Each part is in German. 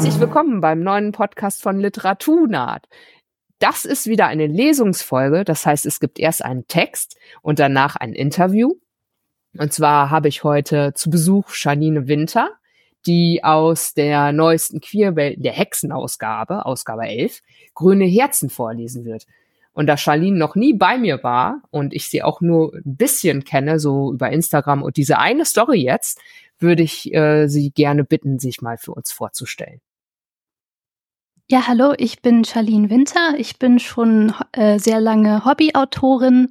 Herzlich willkommen beim neuen Podcast von Literaturnaht. Das ist wieder eine Lesungsfolge, das heißt, es gibt erst einen Text und danach ein Interview. Und zwar habe ich heute zu Besuch Janine Winter, die aus der neuesten Queerwelt, der Hexenausgabe, Ausgabe 11, Grüne Herzen vorlesen wird. Und da Charlene noch nie bei mir war und ich sie auch nur ein bisschen kenne, so über Instagram und diese eine Story jetzt, würde ich äh, sie gerne bitten, sich mal für uns vorzustellen. Ja, hallo, ich bin Charlene Winter. Ich bin schon äh, sehr lange Hobbyautorin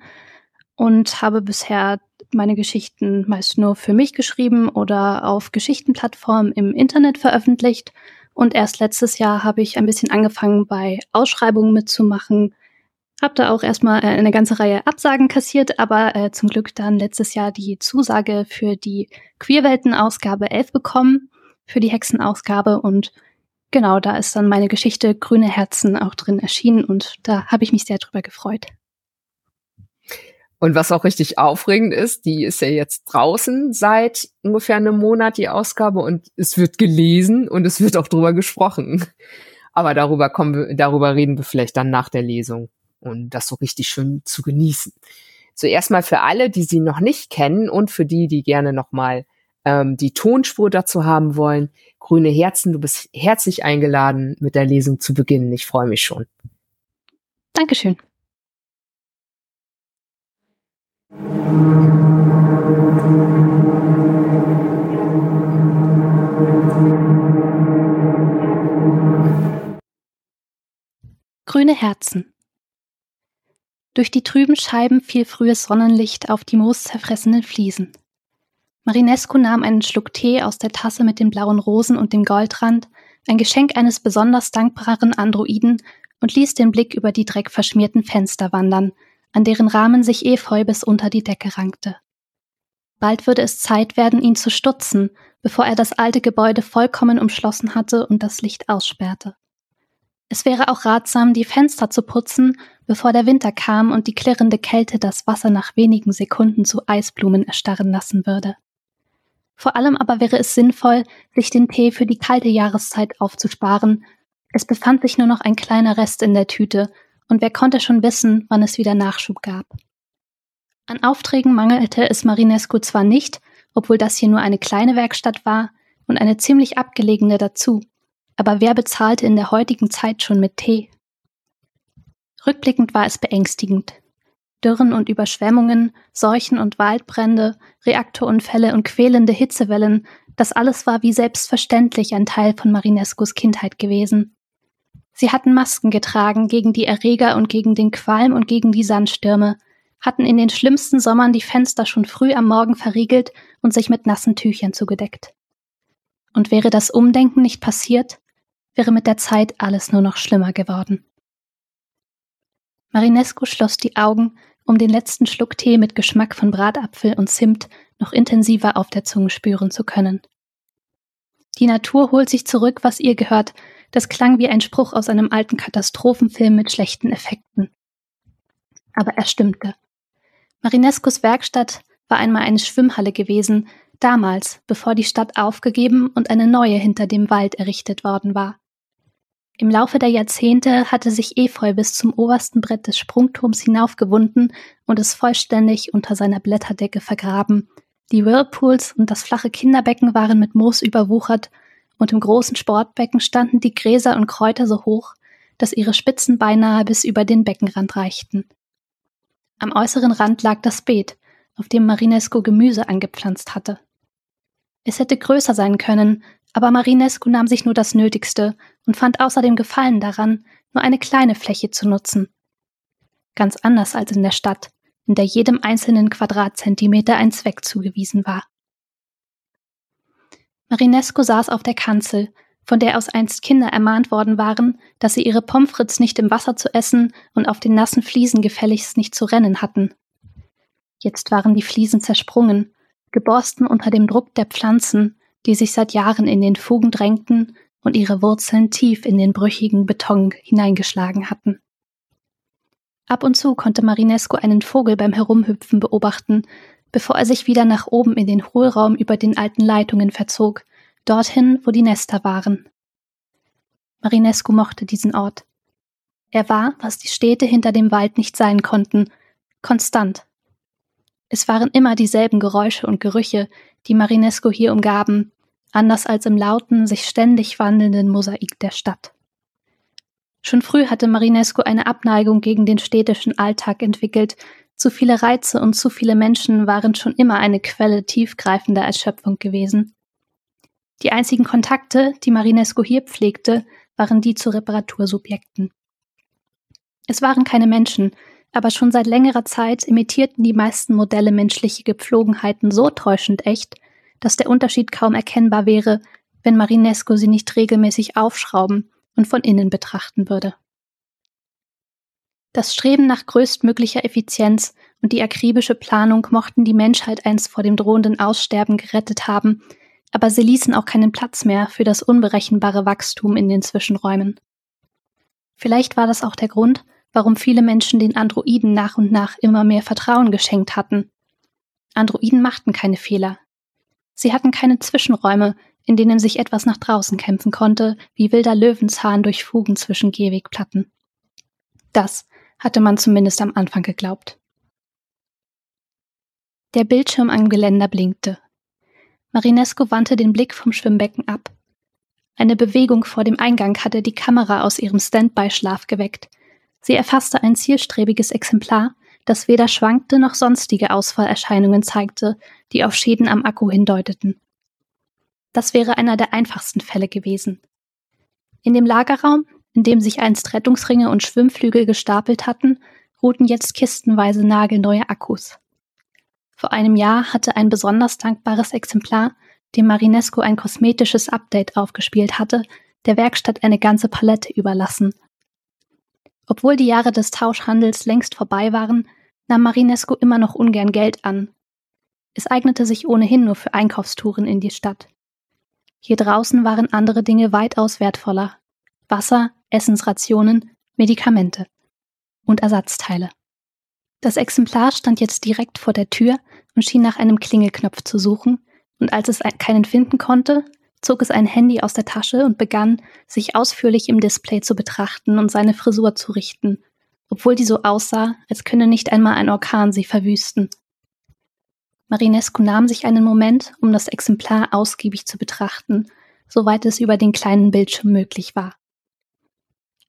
und habe bisher meine Geschichten meist nur für mich geschrieben oder auf Geschichtenplattformen im Internet veröffentlicht. Und erst letztes Jahr habe ich ein bisschen angefangen, bei Ausschreibungen mitzumachen. Habe da auch erstmal äh, eine ganze Reihe Absagen kassiert, aber äh, zum Glück dann letztes Jahr die Zusage für die Queerwelten-Ausgabe 11 bekommen, für die Hexenausgabe. Und genau, da ist dann meine Geschichte Grüne Herzen auch drin erschienen und da habe ich mich sehr drüber gefreut. Und was auch richtig aufregend ist, die ist ja jetzt draußen seit ungefähr einem Monat, die Ausgabe, und es wird gelesen und es wird auch drüber gesprochen. Aber darüber kommen wir, darüber reden wir vielleicht dann nach der Lesung und das so richtig schön zu genießen. Zuerst mal für alle, die sie noch nicht kennen und für die, die gerne nochmal ähm, die Tonspur dazu haben wollen. Grüne Herzen, du bist herzlich eingeladen, mit der Lesung zu beginnen. Ich freue mich schon. Dankeschön. Grüne Herzen. Durch die trüben Scheiben fiel frühes Sonnenlicht auf die mooszerfressenen Fliesen. Marinescu nahm einen Schluck Tee aus der Tasse mit den blauen Rosen und dem Goldrand, ein Geschenk eines besonders dankbaren Androiden, und ließ den Blick über die dreckverschmierten Fenster wandern, an deren Rahmen sich Efeu bis unter die Decke rankte. Bald würde es Zeit werden, ihn zu stutzen, bevor er das alte Gebäude vollkommen umschlossen hatte und das Licht aussperrte. Es wäre auch ratsam, die Fenster zu putzen, bevor der Winter kam und die klirrende Kälte das Wasser nach wenigen Sekunden zu Eisblumen erstarren lassen würde. Vor allem aber wäre es sinnvoll, sich den Tee für die kalte Jahreszeit aufzusparen. Es befand sich nur noch ein kleiner Rest in der Tüte, und wer konnte schon wissen, wann es wieder Nachschub gab. An Aufträgen mangelte es Marinescu zwar nicht, obwohl das hier nur eine kleine Werkstatt war und eine ziemlich abgelegene dazu, aber wer bezahlte in der heutigen Zeit schon mit Tee? Rückblickend war es beängstigend. Dürren und Überschwemmungen, Seuchen und Waldbrände, Reaktorunfälle und quälende Hitzewellen, das alles war wie selbstverständlich ein Teil von Marinescus Kindheit gewesen. Sie hatten Masken getragen gegen die Erreger und gegen den Qualm und gegen die Sandstürme, hatten in den schlimmsten Sommern die Fenster schon früh am Morgen verriegelt und sich mit nassen Tüchern zugedeckt. Und wäre das Umdenken nicht passiert, wäre mit der Zeit alles nur noch schlimmer geworden. Marinescu schloss die Augen, um den letzten Schluck Tee mit Geschmack von Bratapfel und Zimt noch intensiver auf der Zunge spüren zu können. Die Natur holt sich zurück, was ihr gehört, das klang wie ein Spruch aus einem alten Katastrophenfilm mit schlechten Effekten. Aber er stimmte. Marinescus Werkstatt war einmal eine Schwimmhalle gewesen, damals, bevor die Stadt aufgegeben und eine neue hinter dem Wald errichtet worden war. Im Laufe der Jahrzehnte hatte sich Efeu bis zum obersten Brett des Sprungturms hinaufgewunden und es vollständig unter seiner Blätterdecke vergraben. Die Whirlpools und das flache Kinderbecken waren mit Moos überwuchert und im großen Sportbecken standen die Gräser und Kräuter so hoch, dass ihre Spitzen beinahe bis über den Beckenrand reichten. Am äußeren Rand lag das Beet, auf dem Marinesco Gemüse angepflanzt hatte. Es hätte größer sein können, aber Marinescu nahm sich nur das Nötigste und fand außerdem Gefallen daran, nur eine kleine Fläche zu nutzen. Ganz anders als in der Stadt, in der jedem einzelnen Quadratzentimeter ein Zweck zugewiesen war. Marinesco saß auf der Kanzel, von der aus einst Kinder ermahnt worden waren, dass sie ihre Pommes frites nicht im Wasser zu essen und auf den nassen Fliesen gefälligst nicht zu rennen hatten. Jetzt waren die Fliesen zersprungen, geborsten unter dem Druck der Pflanzen, die sich seit Jahren in den Fugen drängten und ihre Wurzeln tief in den brüchigen Beton hineingeschlagen hatten. Ab und zu konnte Marinesco einen Vogel beim Herumhüpfen beobachten, bevor er sich wieder nach oben in den Hohlraum über den alten Leitungen verzog, dorthin, wo die Nester waren. Marinescu mochte diesen Ort. Er war, was die Städte hinter dem Wald nicht sein konnten, konstant. Es waren immer dieselben Geräusche und Gerüche, die Marinescu hier umgaben, anders als im lauten, sich ständig wandelnden Mosaik der Stadt. Schon früh hatte Marinescu eine Abneigung gegen den städtischen Alltag entwickelt, zu viele Reize und zu viele Menschen waren schon immer eine Quelle tiefgreifender Erschöpfung gewesen. Die einzigen Kontakte, die Marinescu hier pflegte, waren die zu Reparatursubjekten. Es waren keine Menschen, aber schon seit längerer Zeit imitierten die meisten Modelle menschliche Gepflogenheiten so täuschend echt, dass der Unterschied kaum erkennbar wäre, wenn Marinesco sie nicht regelmäßig aufschrauben und von innen betrachten würde. Das Streben nach größtmöglicher Effizienz und die akribische Planung mochten die Menschheit einst vor dem drohenden Aussterben gerettet haben, aber sie ließen auch keinen Platz mehr für das unberechenbare Wachstum in den Zwischenräumen. Vielleicht war das auch der Grund, warum viele Menschen den Androiden nach und nach immer mehr Vertrauen geschenkt hatten. Androiden machten keine Fehler. Sie hatten keine Zwischenräume, in denen sich etwas nach draußen kämpfen konnte, wie wilder Löwenzahn durch Fugen zwischen Gehwegplatten. Das hatte man zumindest am Anfang geglaubt. Der Bildschirm am Geländer blinkte. Marinesco wandte den Blick vom Schwimmbecken ab. Eine Bewegung vor dem Eingang hatte die Kamera aus ihrem Standby-Schlaf geweckt. Sie erfasste ein zielstrebiges Exemplar, das weder schwankte noch sonstige Ausfallerscheinungen zeigte, die auf Schäden am Akku hindeuteten. Das wäre einer der einfachsten Fälle gewesen. In dem Lagerraum, in dem sich einst Rettungsringe und Schwimmflügel gestapelt hatten, ruhten jetzt kistenweise nagelneue Akkus. Vor einem Jahr hatte ein besonders dankbares Exemplar, dem Marinesco ein kosmetisches Update aufgespielt hatte, der Werkstatt eine ganze Palette überlassen. Obwohl die Jahre des Tauschhandels längst vorbei waren, nahm Marinesco immer noch ungern Geld an. Es eignete sich ohnehin nur für Einkaufstouren in die Stadt. Hier draußen waren andere Dinge weitaus wertvoller. Wasser, Essensrationen, Medikamente und Ersatzteile. Das Exemplar stand jetzt direkt vor der Tür und schien nach einem Klingelknopf zu suchen, und als es keinen finden konnte, zog es ein Handy aus der Tasche und begann, sich ausführlich im Display zu betrachten und seine Frisur zu richten, obwohl die so aussah, als könne nicht einmal ein Orkan sie verwüsten. Marinescu nahm sich einen Moment, um das Exemplar ausgiebig zu betrachten, soweit es über den kleinen Bildschirm möglich war.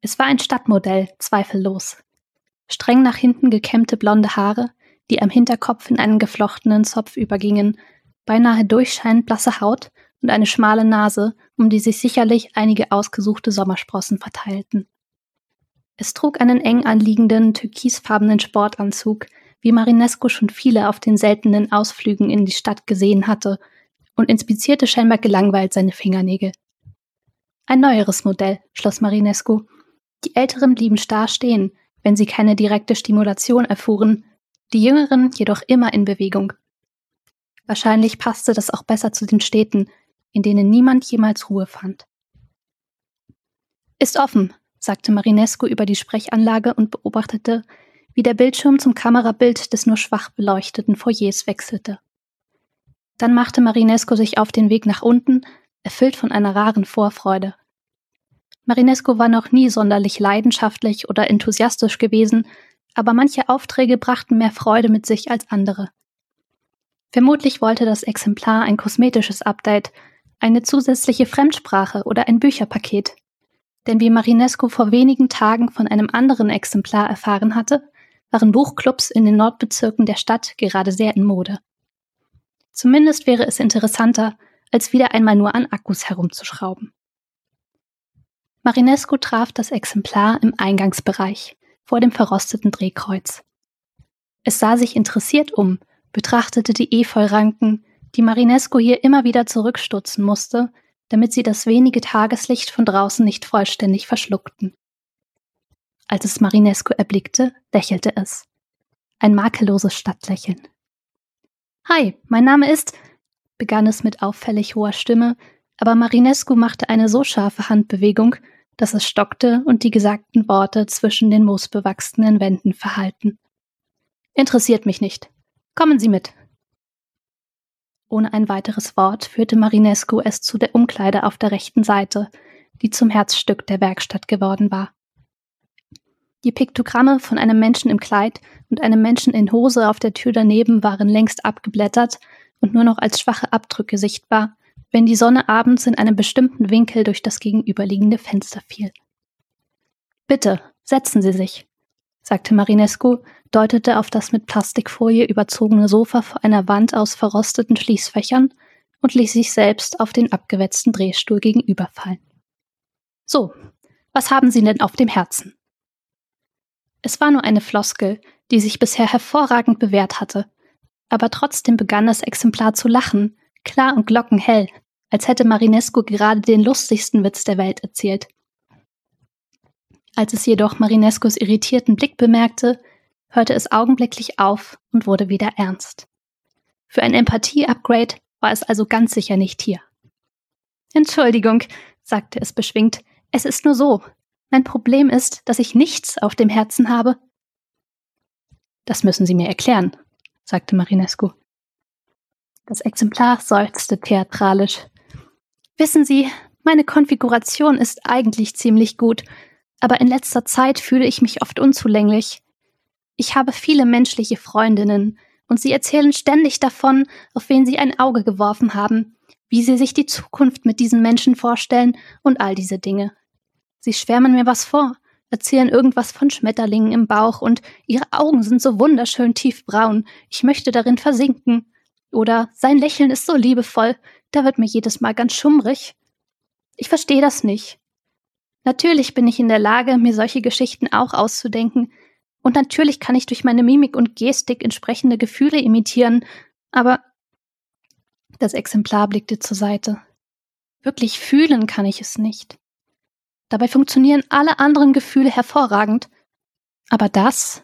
Es war ein Stadtmodell, zweifellos. Streng nach hinten gekämmte blonde Haare, die am Hinterkopf in einen geflochtenen Zopf übergingen, beinahe durchscheinend blasse Haut und eine schmale Nase, um die sich sicherlich einige ausgesuchte Sommersprossen verteilten. Es trug einen eng anliegenden, türkisfarbenen Sportanzug, wie Marinesco schon viele auf den seltenen Ausflügen in die Stadt gesehen hatte, und inspizierte scheinbar gelangweilt seine Fingernägel. Ein neueres Modell, schloss Marinesco. Die Älteren blieben starr stehen, wenn sie keine direkte Stimulation erfuhren, die Jüngeren jedoch immer in Bewegung. Wahrscheinlich passte das auch besser zu den Städten, in denen niemand jemals Ruhe fand. Ist offen, sagte Marinescu über die Sprechanlage und beobachtete, wie der Bildschirm zum Kamerabild des nur schwach beleuchteten Foyers wechselte. Dann machte Marinesco sich auf den Weg nach unten, erfüllt von einer raren Vorfreude. Marinesco war noch nie sonderlich leidenschaftlich oder enthusiastisch gewesen, aber manche Aufträge brachten mehr Freude mit sich als andere. Vermutlich wollte das Exemplar ein kosmetisches Update, eine zusätzliche Fremdsprache oder ein Bücherpaket. Denn wie Marinesco vor wenigen Tagen von einem anderen Exemplar erfahren hatte, waren Buchclubs in den Nordbezirken der Stadt gerade sehr in Mode. Zumindest wäre es interessanter, als wieder einmal nur an Akkus herumzuschrauben. Marinesco traf das Exemplar im Eingangsbereich, vor dem verrosteten Drehkreuz. Es sah sich interessiert um, betrachtete die Efeuranken, die Marinesco hier immer wieder zurückstutzen musste, damit sie das wenige Tageslicht von draußen nicht vollständig verschluckten. Als es Marinesco erblickte, lächelte es. Ein makelloses Stadtlächeln. Hi, mein Name ist, begann es mit auffällig hoher Stimme, aber Marinescu machte eine so scharfe Handbewegung, dass es stockte und die gesagten Worte zwischen den moosbewachsenen Wänden verhallten. Interessiert mich nicht. Kommen Sie mit. Ohne ein weiteres Wort führte Marinescu es zu der Umkleide auf der rechten Seite, die zum Herzstück der Werkstatt geworden war. Die Piktogramme von einem Menschen im Kleid und einem Menschen in Hose auf der Tür daneben waren längst abgeblättert und nur noch als schwache Abdrücke sichtbar, wenn die Sonne abends in einem bestimmten Winkel durch das gegenüberliegende Fenster fiel. Bitte, setzen Sie sich, sagte Marinescu, deutete auf das mit Plastikfolie überzogene Sofa vor einer Wand aus verrosteten Schließfächern und ließ sich selbst auf den abgewetzten Drehstuhl gegenüberfallen. So, was haben Sie denn auf dem Herzen? Es war nur eine Floskel, die sich bisher hervorragend bewährt hatte, aber trotzdem begann das Exemplar zu lachen, klar und glockenhell, als hätte Marinescu gerade den lustigsten Witz der Welt erzählt. Als es jedoch Marinescus irritierten Blick bemerkte, hörte es augenblicklich auf und wurde wieder ernst. Für ein Empathie-Upgrade war es also ganz sicher nicht hier. Entschuldigung, sagte es beschwingt, es ist nur so. Mein Problem ist, dass ich nichts auf dem Herzen habe. Das müssen Sie mir erklären, sagte Marinescu. Das Exemplar seufzte theatralisch. Wissen Sie, meine Konfiguration ist eigentlich ziemlich gut, aber in letzter Zeit fühle ich mich oft unzulänglich. Ich habe viele menschliche Freundinnen, und sie erzählen ständig davon, auf wen sie ein Auge geworfen haben, wie sie sich die Zukunft mit diesen Menschen vorstellen und all diese Dinge. Sie schwärmen mir was vor, erzählen irgendwas von Schmetterlingen im Bauch und ihre Augen sind so wunderschön tiefbraun, ich möchte darin versinken. Oder sein Lächeln ist so liebevoll, da wird mir jedes Mal ganz schummrig. Ich verstehe das nicht. Natürlich bin ich in der Lage, mir solche Geschichten auch auszudenken, und natürlich kann ich durch meine Mimik und Gestik entsprechende Gefühle imitieren, aber das Exemplar blickte zur Seite. Wirklich fühlen kann ich es nicht. Dabei funktionieren alle anderen Gefühle hervorragend. Aber das?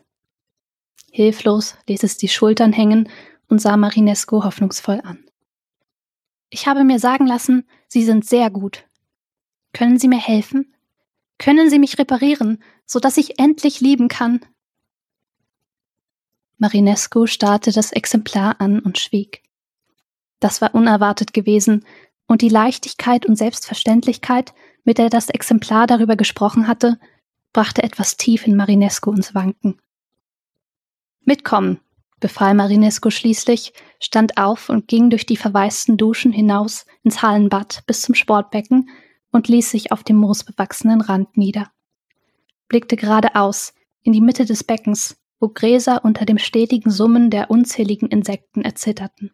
Hilflos ließ es die Schultern hängen und sah Marinesco hoffnungsvoll an. Ich habe mir sagen lassen, Sie sind sehr gut. Können Sie mir helfen? Können Sie mich reparieren, so dass ich endlich lieben kann? Marinescu starrte das Exemplar an und schwieg. Das war unerwartet gewesen, und die Leichtigkeit und Selbstverständlichkeit, mit der das Exemplar darüber gesprochen hatte, brachte etwas tief in Marinescu ins Wanken. Mitkommen, befahl Marinescu schließlich, stand auf und ging durch die verwaisten Duschen hinaus ins Hallenbad bis zum Sportbecken und ließ sich auf dem moosbewachsenen Rand nieder. Blickte geradeaus, in die Mitte des Beckens, wo Gräser unter dem stetigen Summen der unzähligen Insekten erzitterten.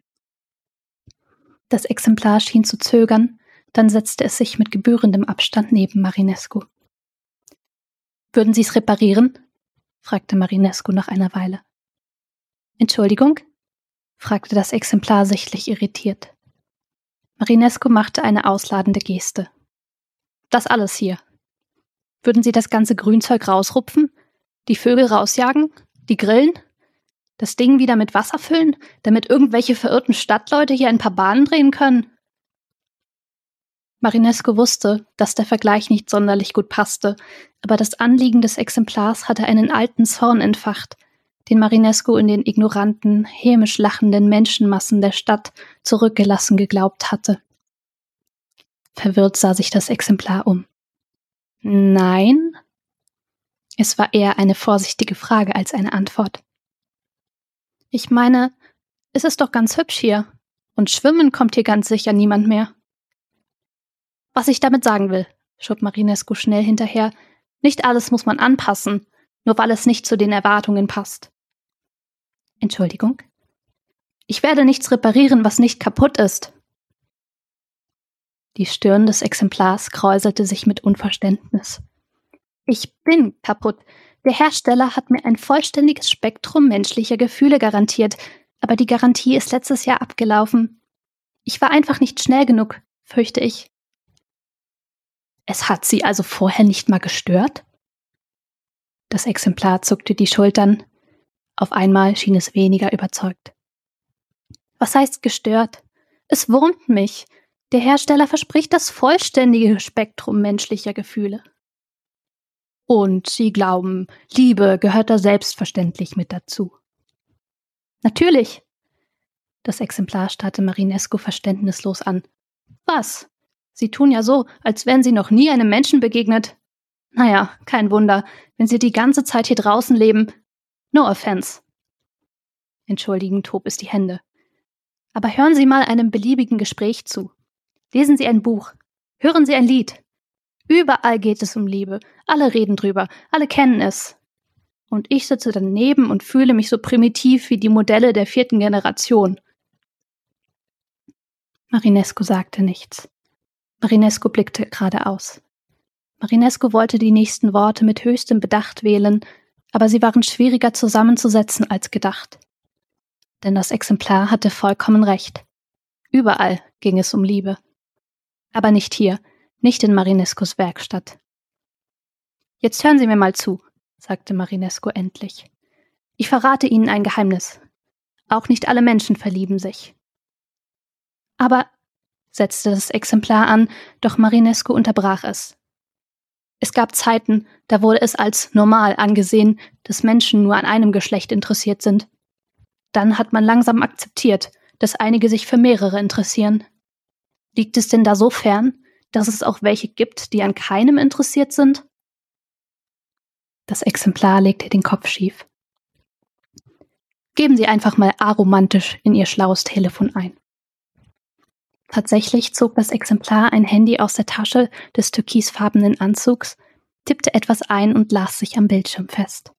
Das Exemplar schien zu zögern, dann setzte es sich mit gebührendem Abstand neben Marinescu. Würden Sie es reparieren? fragte Marinescu nach einer Weile. Entschuldigung? fragte das Exemplar sichtlich irritiert. Marinescu machte eine ausladende Geste. Das alles hier. Würden Sie das ganze Grünzeug rausrupfen? Die Vögel rausjagen? Die grillen? Das Ding wieder mit Wasser füllen, damit irgendwelche verirrten Stadtleute hier ein paar Bahnen drehen können? Marinesco wusste, dass der Vergleich nicht sonderlich gut passte, aber das Anliegen des Exemplars hatte einen alten Zorn entfacht, den Marinesco in den ignoranten, hämisch lachenden Menschenmassen der Stadt zurückgelassen geglaubt hatte. Verwirrt sah sich das Exemplar um. Nein, es war eher eine vorsichtige Frage als eine Antwort. Ich meine, es ist doch ganz hübsch hier. Und schwimmen kommt hier ganz sicher niemand mehr. Was ich damit sagen will, schob Marinescu schnell hinterher, nicht alles muss man anpassen, nur weil es nicht zu den Erwartungen passt. Entschuldigung? Ich werde nichts reparieren, was nicht kaputt ist. Die Stirn des Exemplars kräuselte sich mit Unverständnis. Ich bin kaputt. Der Hersteller hat mir ein vollständiges Spektrum menschlicher Gefühle garantiert, aber die Garantie ist letztes Jahr abgelaufen. Ich war einfach nicht schnell genug, fürchte ich. Es hat Sie also vorher nicht mal gestört? Das Exemplar zuckte die Schultern. Auf einmal schien es weniger überzeugt. Was heißt gestört? Es wurmt mich. Der Hersteller verspricht das vollständige Spektrum menschlicher Gefühle. Und sie glauben, Liebe gehört da selbstverständlich mit dazu. Natürlich. Das Exemplar starrte Marinesco verständnislos an. Was? Sie tun ja so, als wären Sie noch nie einem Menschen begegnet. Naja, kein Wunder, wenn Sie die ganze Zeit hier draußen leben. No offense. Entschuldigen Tobis die Hände. Aber hören Sie mal einem beliebigen Gespräch zu. Lesen Sie ein Buch. Hören Sie ein Lied. Überall geht es um Liebe. Alle reden drüber. Alle kennen es. Und ich sitze daneben und fühle mich so primitiv wie die Modelle der vierten Generation. Marinescu sagte nichts. Marinescu blickte geradeaus. Marinescu wollte die nächsten Worte mit höchstem Bedacht wählen, aber sie waren schwieriger zusammenzusetzen als gedacht. Denn das Exemplar hatte vollkommen recht. Überall ging es um Liebe. Aber nicht hier, nicht in Marinescus Werkstatt. Jetzt hören Sie mir mal zu, sagte Marinescu endlich. Ich verrate Ihnen ein Geheimnis. Auch nicht alle Menschen verlieben sich. Aber setzte das Exemplar an, doch Marinescu unterbrach es. Es gab Zeiten, da wurde es als normal angesehen, dass Menschen nur an einem Geschlecht interessiert sind. Dann hat man langsam akzeptiert, dass einige sich für mehrere interessieren. Liegt es denn da so fern, dass es auch welche gibt, die an keinem interessiert sind? Das Exemplar legte den Kopf schief. Geben Sie einfach mal aromantisch in Ihr schlaues Telefon ein. Tatsächlich zog das Exemplar ein Handy aus der Tasche des türkisfarbenen Anzugs, tippte etwas ein und las sich am Bildschirm fest.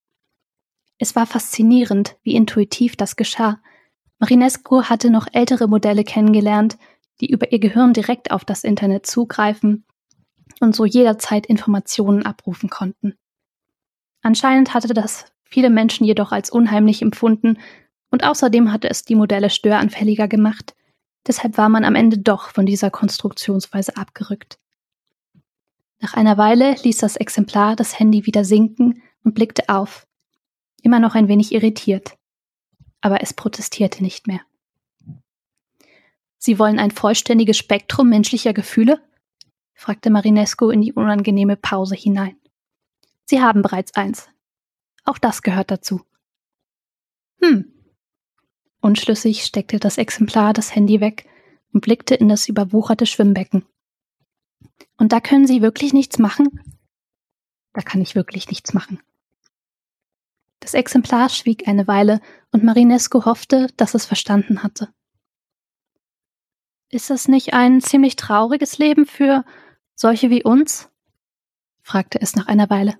Es war faszinierend, wie intuitiv das geschah. Marinescu hatte noch ältere Modelle kennengelernt, die über ihr Gehirn direkt auf das Internet zugreifen und so jederzeit Informationen abrufen konnten. Anscheinend hatte das viele Menschen jedoch als unheimlich empfunden und außerdem hatte es die Modelle störanfälliger gemacht, Deshalb war man am Ende doch von dieser Konstruktionsweise abgerückt. Nach einer Weile ließ das Exemplar das Handy wieder sinken und blickte auf, immer noch ein wenig irritiert. Aber es protestierte nicht mehr. Sie wollen ein vollständiges Spektrum menschlicher Gefühle? fragte Marinesco in die unangenehme Pause hinein. Sie haben bereits eins. Auch das gehört dazu. Hm, Unschlüssig steckte das Exemplar das Handy weg und blickte in das überwucherte Schwimmbecken. Und da können Sie wirklich nichts machen? Da kann ich wirklich nichts machen. Das Exemplar schwieg eine Weile und Marinesco hoffte, dass es verstanden hatte. Ist das nicht ein ziemlich trauriges Leben für solche wie uns? fragte es nach einer Weile.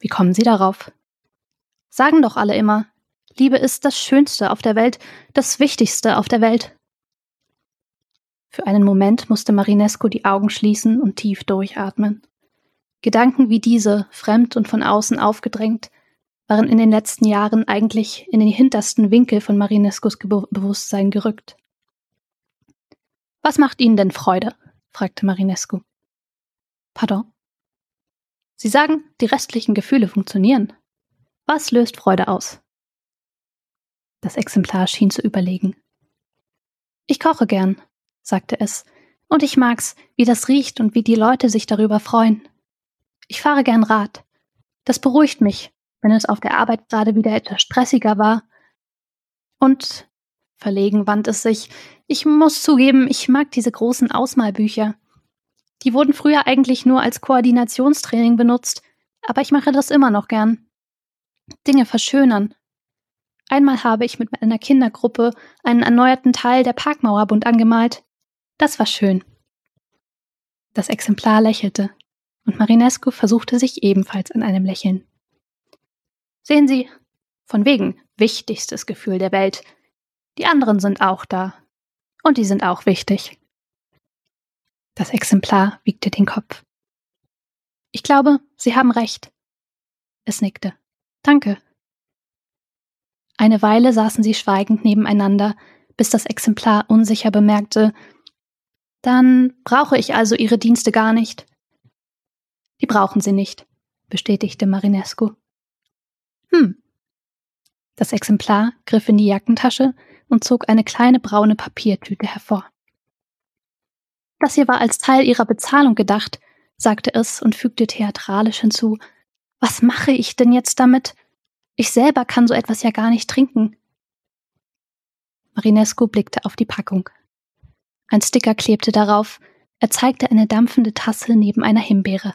Wie kommen Sie darauf? Sagen doch alle immer, Liebe ist das Schönste auf der Welt, das Wichtigste auf der Welt. Für einen Moment musste Marinesco die Augen schließen und tief durchatmen. Gedanken wie diese, fremd und von außen aufgedrängt, waren in den letzten Jahren eigentlich in den hintersten Winkel von Marinescos Be Bewusstsein gerückt. Was macht Ihnen denn Freude? fragte Marinescu. Pardon? Sie sagen, die restlichen Gefühle funktionieren. Was löst Freude aus? Das Exemplar schien zu überlegen. Ich koche gern, sagte es, und ich mag's, wie das riecht und wie die Leute sich darüber freuen. Ich fahre gern Rad. Das beruhigt mich, wenn es auf der Arbeit gerade wieder etwas stressiger war. Und verlegen wand es sich. Ich muss zugeben, ich mag diese großen Ausmalbücher. Die wurden früher eigentlich nur als Koordinationstraining benutzt, aber ich mache das immer noch gern. Dinge verschönern, Einmal habe ich mit meiner Kindergruppe einen erneuerten Teil der Parkmauer bunt angemalt. Das war schön. Das Exemplar lächelte, und Marinescu versuchte sich ebenfalls an einem Lächeln. Sehen Sie, von wegen wichtigstes Gefühl der Welt. Die anderen sind auch da. Und die sind auch wichtig. Das Exemplar wiegte den Kopf. Ich glaube, Sie haben recht. Es nickte. Danke. Eine Weile saßen sie schweigend nebeneinander, bis das Exemplar unsicher bemerkte, dann brauche ich also Ihre Dienste gar nicht. Die brauchen Sie nicht, bestätigte Marinescu. Hm. Das Exemplar griff in die Jackentasche und zog eine kleine braune Papiertüte hervor. Das hier war als Teil Ihrer Bezahlung gedacht, sagte es und fügte theatralisch hinzu. Was mache ich denn jetzt damit? Ich selber kann so etwas ja gar nicht trinken. Marinescu blickte auf die Packung. Ein Sticker klebte darauf, Er zeigte eine dampfende Tasse neben einer Himbeere.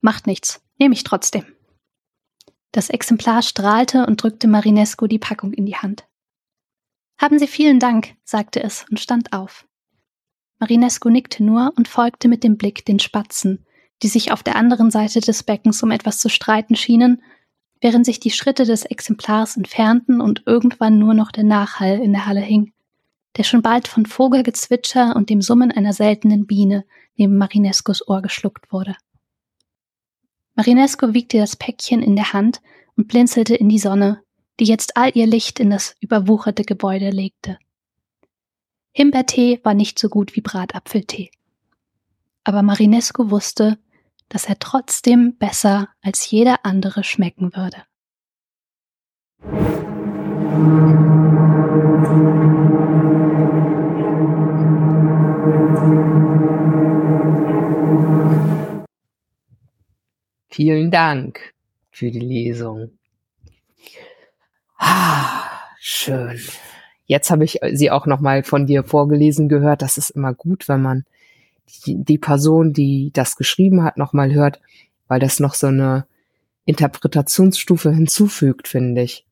Macht nichts, nehme ich trotzdem. Das Exemplar strahlte und drückte Marinesco die Packung in die Hand. Haben Sie vielen Dank, sagte es und stand auf. Marinesco nickte nur und folgte mit dem Blick den Spatzen, die sich auf der anderen Seite des Beckens um etwas zu streiten schienen, während sich die Schritte des Exemplars entfernten und irgendwann nur noch der Nachhall in der Halle hing, der schon bald von Vogelgezwitscher und dem Summen einer seltenen Biene neben Marinescos Ohr geschluckt wurde. Marinesco wiegte das Päckchen in der Hand und blinzelte in die Sonne, die jetzt all ihr Licht in das überwucherte Gebäude legte. Himbeertee war nicht so gut wie Bratapfeltee. Aber Marinesco wusste, dass er trotzdem besser als jeder andere schmecken würde. Vielen Dank für die Lesung. Ah, schön. Jetzt habe ich sie auch noch mal von dir vorgelesen gehört. Das ist immer gut, wenn man die, die Person, die das geschrieben hat, noch mal hört, weil das noch so eine Interpretationsstufe hinzufügt, finde ich.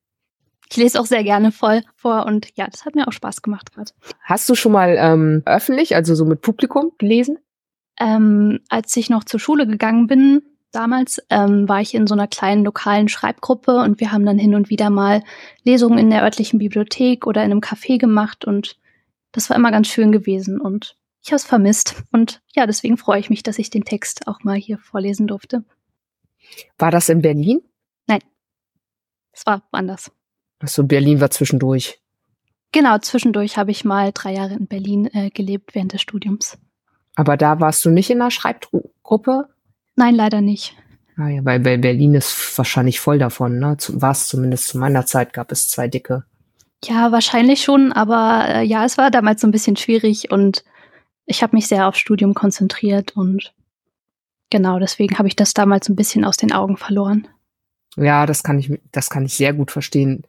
Ich lese auch sehr gerne voll vor und ja, das hat mir auch Spaß gemacht gerade. Hast du schon mal ähm, öffentlich, also so mit Publikum gelesen? Ähm, als ich noch zur Schule gegangen bin, damals ähm, war ich in so einer kleinen lokalen Schreibgruppe und wir haben dann hin und wieder mal Lesungen in der örtlichen Bibliothek oder in einem Café gemacht und das war immer ganz schön gewesen und ich habe es vermisst und ja, deswegen freue ich mich, dass ich den Text auch mal hier vorlesen durfte. War das in Berlin? Nein, es war anders. Achso, Berlin war zwischendurch. Genau, zwischendurch habe ich mal drei Jahre in Berlin äh, gelebt während des Studiums. Aber da warst du nicht in einer Schreibgruppe? Nein, leider nicht. Ah ja, weil Berlin ist wahrscheinlich voll davon, ne? War es zumindest zu meiner Zeit, gab es zwei dicke. Ja, wahrscheinlich schon, aber äh, ja, es war damals so ein bisschen schwierig und ich habe mich sehr aufs Studium konzentriert und genau deswegen habe ich das damals ein bisschen aus den Augen verloren. Ja, das kann ich, das kann ich sehr gut verstehen.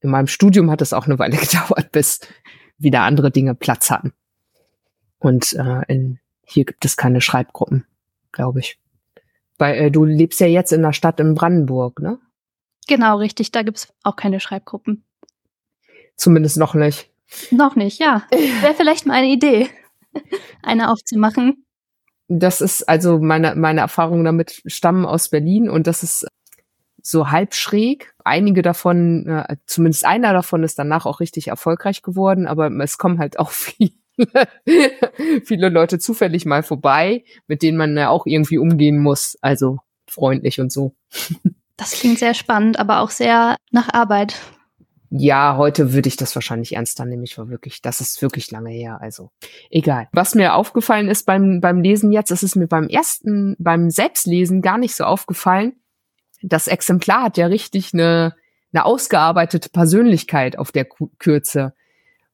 In meinem Studium hat es auch eine Weile gedauert, bis wieder andere Dinge Platz hatten. Und äh, in, hier gibt es keine Schreibgruppen glaube ich. Weil äh, du lebst ja jetzt in der Stadt in Brandenburg, ne? Genau, richtig. Da gibt's auch keine Schreibgruppen. Zumindest noch nicht. Noch nicht, ja. Wäre vielleicht mal eine Idee, eine aufzumachen. Das ist also meine, meine Erfahrungen damit stammen aus Berlin und das ist so halb schräg. Einige davon, äh, zumindest einer davon ist danach auch richtig erfolgreich geworden, aber es kommen halt auch viele viele Leute zufällig mal vorbei, mit denen man ja auch irgendwie umgehen muss. Also freundlich und so. Das klingt sehr spannend, aber auch sehr nach Arbeit. Ja, heute würde ich das wahrscheinlich ernster nehmen. Ich war wirklich, das ist wirklich lange her. Also egal. Was mir aufgefallen ist beim, beim Lesen jetzt, das ist mir beim ersten, beim Selbstlesen gar nicht so aufgefallen. Das Exemplar hat ja richtig eine, eine ausgearbeitete Persönlichkeit auf der Kürze.